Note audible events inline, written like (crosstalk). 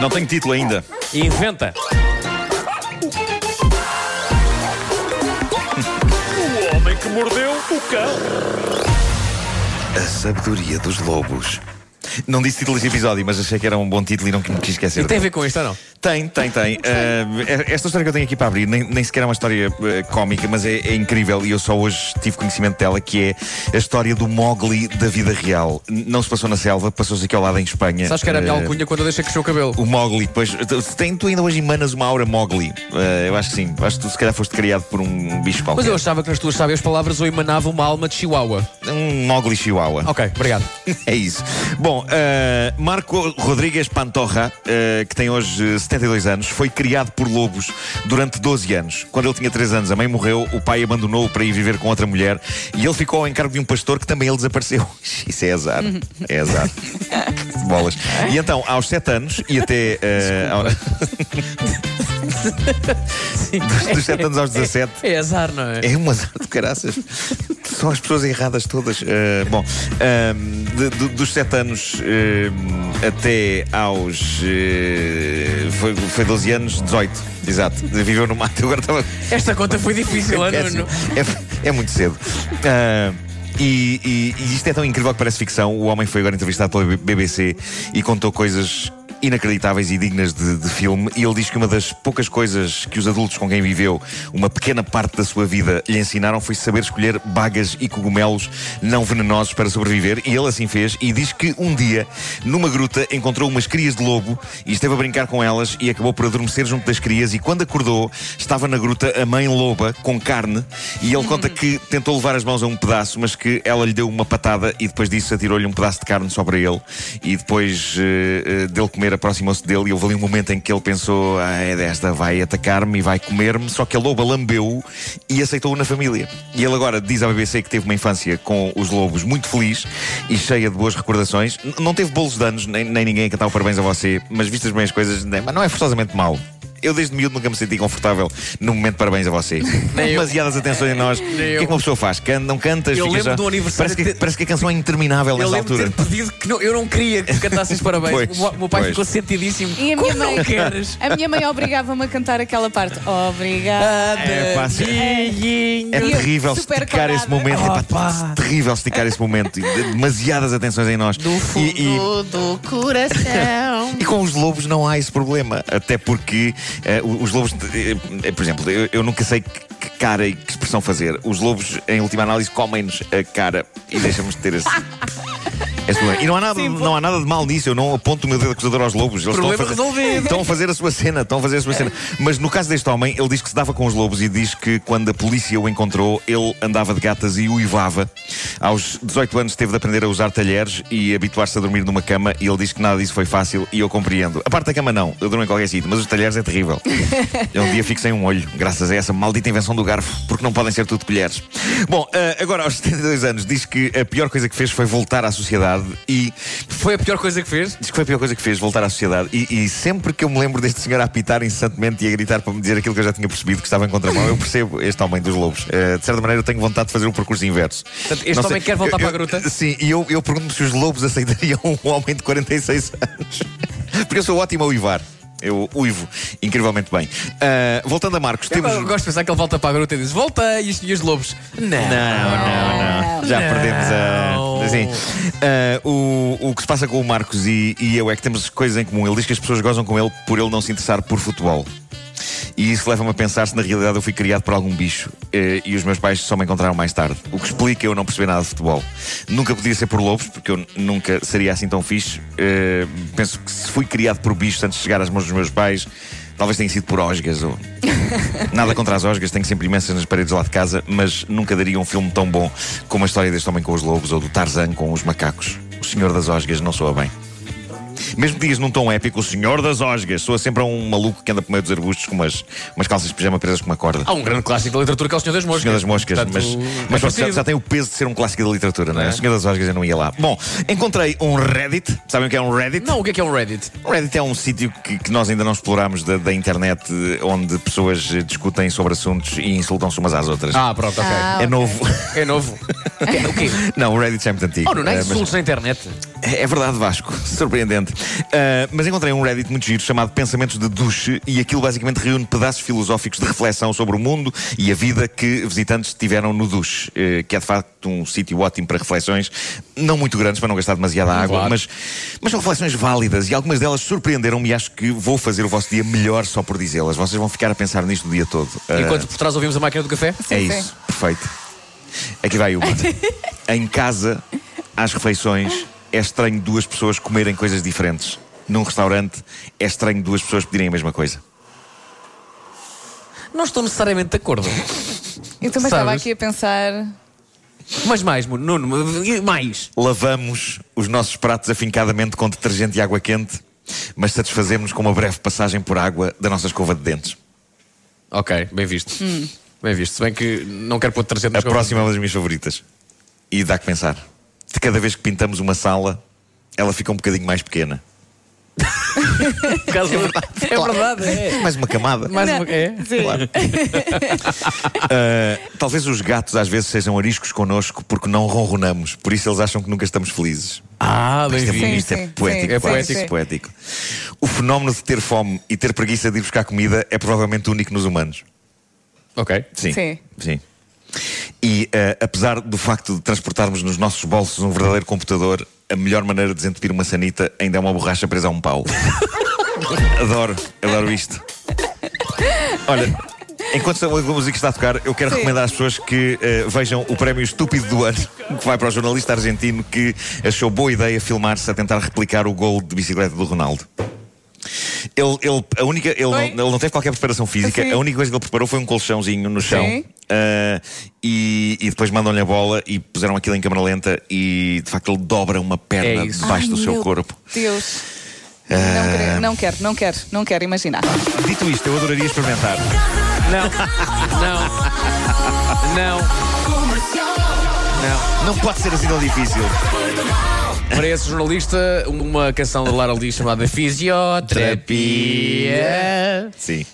Não tenho título ainda. Inventa. O homem que mordeu o cão. A sabedoria dos lobos. Não disse título deste episódio, mas achei que era um bom título e não me quis esquecer. E tem a ver com isto ou não? Tem, tem, tem. Uh, esta história que eu tenho aqui para abrir nem, nem sequer é uma história uh, cómica, mas é, é incrível e eu só hoje tive conhecimento dela, que é a história do Mowgli da vida real. Não se passou na selva, passou-se aqui ao lado em Espanha. Sabes que era a minha Uh, alcunha quando eu deixei crescer o cabelo? O Mowgli, pois tu- tem, tu ainda hoje emanas uma aura Mowgli. Uh, eu acho que sim. Acho que tu se calhar foste criado por um bicho Mas qualquer. eu achava que nas tuas sábias palavras eu emanava uma alma de chihuahua. Um Mowgli Chihuahua. Ok, obrigado. (laughs) É isso. Bom, uh, Marco Rodrigues Pantoja, uh, que tem hoje uh, 72 anos, foi criado por lobos durante 12 anos. Quando ele tinha 3 anos, a mãe morreu, o pai abandonou-o para ir viver com outra mulher e ele ficou ao encargo de um pastor que também ele desapareceu. (laughs) Isso é azar. É azar. (laughs) Bolas. E então, aos 7 anos e até. uh, (laughs) dos, dos 7 anos aos 17, É azar, não é? é um azar de caraças. São as pessoas erradas todas. Uh, bom, um, de- de- dos 7 anos um, até aos. uh, foi, foi 12 anos, 18. Exato. Viveu no mato. Agora estava. Esta conta foi difícil, É, não. é, é muito cedo. E, e- e isto é tão incrível que parece ficção. O homem foi agora entrevistado pela BBC e contou coisas inacreditáveis e dignas de, de filme. E ele diz que uma das poucas coisas que os adultos com quem viveu uma pequena parte da sua vida lhe ensinaram foi saber escolher bagas e cogumelos não venenosos para sobreviver. E ele assim fez. E diz que um dia, numa gruta, encontrou umas crias de lobo e esteve a brincar com elas e acabou por adormecer junto das crias. E quando acordou, estava na gruta a mãe loba com carne. E ele conta que tentou levar as mãos a um pedaço, mas que ela lhe deu uma patada e depois disso atirou-lhe um pedaço de carne só para ele. E depois eh, eh, dele comer, aproximou-se dele e houve ali um momento em que ele pensou: ah, é desta, vai atacar-me e vai comer-me. Só que a loba lambeu-o e aceitou-o na família. E ele agora diz à BBC que teve uma infância com os lobos muito feliz e cheia de boas recordações. N- não teve bolos de anos, nem, nem ninguém a cantar parabéns a você, mas vistas bem as coisas, não é forçosamente mau. Eu desde miúdo nunca me senti confortável no momento de parabéns a você. Eu. Demasiadas atenções em nós. O que é eu. que uma pessoa faz? Can, não cantas? Eu lembro já- do aniversário Parece que, de- parece que a canção é interminável Eu nessa altura. ter pedido que não- eu não queria que cantasses parabéns. Pois, o, meu- pai pois. ficou sentidíssimo. E a minha Como mãe. não queres? A minha mãe obrigava-me a cantar aquela parte. Obrigada. É, pá, É eu terrível esticar esse momento. É, Oh, pá, pá. terrível esticar esse momento. De- Demasiadas atenções em nós. Do fundo E- e- do coração. (laughs) E com os lobos não há esse problema. Até porque eh, os lobos, eh, eh, por exemplo, eu, eu nunca sei que, cara e que expressão fazer. Os lobos, em última análise, comem-nos a cara e deixam-nos ter esse. (laughs) esse problema. E não há, nada, não há nada de mal nisso. Eu não aponto o meu dedo acusador aos lobos. Eles Problema estão a, fazer, resolvido. estão a fazer a sua cena. Estão a fazer a sua cena. Mas no caso deste homem, ele diz que se dava com os lobos e diz que quando a polícia o encontrou, ele andava de gatas e uivava. Aos 18 anos teve de aprender a usar talheres e habituar-se a dormir numa cama e ele diz que nada disso foi fácil e eu compreendo. A parte da cama não, eu durmo em qualquer sítio, mas os talheres é terrível. Eu (laughs) um dia fico sem um olho, graças a essa maldita invenção do garfo, porque não podem ser tudo colheres. Bom, eh, agora aos 72 anos diz que a pior coisa que fez foi voltar à sociedade e Foi a pior coisa que fez? Diz que foi a pior coisa que fez, voltar à sociedade. E, e sempre que eu me lembro deste senhor a apitar incessantemente e a gritar para me dizer aquilo que eu já tinha percebido que estava em contramão, eu percebo este homem dos lobos. Eh, de certa maneira, eu tenho vontade de fazer o percurso inverso. Portanto, este Não homem quer voltar eu- para a eu- gruta? Sim, e eu, eu pergunto-me se os lobos aceitariam um homem de 46 anos. (laughs) Porque eu sou ótimo a uivar. Eu uivo incrivelmente bem. Ah, voltando a Marcos, temos. Eu gosto de pensar que ele volta para a gruta e diz: Voltei! E os, e os lobos? Não. Não, não, não. Já perdemos a. Assim, ah, o, o que se passa com o Marcos e, e eu é que temos coisas em comum. Ele diz que as pessoas gozam com ele por ele não se interessar por futebol. E isso leva-me a pensar se na realidade eu fui criado por algum bicho eh, e os meus pais só me encontraram mais tarde. O que explica eu não perceber nada de futebol. Nunca podia ser por lobos, porque eu nunca seria assim tão fixe. Eh, penso que se fui criado por bichos antes de chegar às mãos dos meus pais, talvez tenha sido por osgas ou. (laughs) Nada contra as osgas, tenho sempre imensas nas paredes lá de casa, mas nunca daria um filme tão bom como a história deste homem com os lobos ou do Tarzan com os macacos. O Senhor das Osgas não soa bem. Mesmo que digas num tom épico, o Senhor das Osgas soa sempre a um maluco que anda por meio dos arbustos com umas, umas calças de pijama presas com uma corda. Há um grande clássico da literatura que é o Senhor das Moscas. Senhor das Moscas, Portanto, mas, é mas pronto, já, já tem o peso de ser um clássico da literatura, não é? O Senhor das Osgas eu não ia lá. Bom, encontrei um Reddit. Sabem o que é um Reddit? Não, o que é que é um Reddit? O Reddit é um sítio que, que nós ainda não explorámos da, da internet, onde pessoas discutem sobre assuntos e insultam-se umas às outras. Ah, pronto, ok. Ah, é ok. novo. É novo. (laughs) o quê? não, o Reddit já é muito antigo. Oh, não, não é mas- insultos na internet. É verdade, Vasco. Surpreendente. Uh, mas encontrei um Reddit muito giro chamado Pensamentos de Duche e aquilo basicamente reúne pedaços filosóficos de reflexão sobre o mundo e a vida que visitantes tiveram no duche, uh, que é de facto um sítio ótimo para reflexões, não muito grandes para não gastar demasiada água, Claro. mas, mas são reflexões válidas e algumas delas surpreenderam-me e acho que vou fazer o vosso dia melhor só por dizê-las. Vocês vão ficar a pensar nisto o dia todo. Uh, Enquanto por trás ouvimos a máquina do café. é Sim, isso, sim. perfeito. Aqui vai uma. (laughs) em casa, às refeições, é estranho duas pessoas comerem coisas diferentes. Num restaurante, é estranho duas pessoas pedirem a mesma coisa. Não estou necessariamente de acordo. (laughs) Eu também estava Sabes? aqui a pensar. Mas mais, Nuno, mais. Lavamos os nossos pratos afincadamente com detergente e água quente, mas satisfazemos com uma breve passagem por água da nossa escova de dentes. Ok, bem visto. Bem visto. Se bem que não quero pôr detergente A nas próxima é uma das minhas favoritas. E dá que pensar. De cada vez que pintamos uma sala, ela fica um bocadinho mais pequena. Por causa- É verdade, é. (laughs) Mais uma camada. Mais uma. É. Sim. Uh, (laughs) talvez os gatos às vezes sejam ariscos connosco porque não ronronamos, por isso eles acham que nunca estamos felizes. Ah, bem Isto é, isto é sim, poético, sim, É poético, poético. O fenómeno de ter fome e ter preguiça de ir buscar comida é provavelmente único nos humanos. Ok. Sim. Sim. Sim. E uh, apesar do facto de transportarmos nos nossos bolsos um verdadeiro computador, a melhor maneira de desentupir uma sanita ainda é uma borracha presa a um pau. (laughs) adoro, adoro isto. Olha, enquanto a música está a tocar, eu quero Sim. recomendar às pessoas que eh, vejam o prémio estúpido do ano, que vai para o jornalista argentino que achou boa ideia filmar-se a tentar replicar o gol de bicicleta do Ronaldo. Ele, ele, a única, ele, não, ele não teve qualquer preparação física, Sim. a única coisa que ele preparou foi um colchãozinho no chão. Sim. Ah, e, e depois mandam-lhe a bola e puseram aquilo em câmera lenta e de facto ele dobra uma perna É debaixo Ai, do seu corpo. Deus. Não, quero, não quero, não quero, não quero imaginar. Dito isto, eu adoraria experimentar. Não. Não. Não. Não. Não pode ser assim tão difícil. Para esse jornalista, uma canção da Lara Lee chamada Fisioterapia. Sim.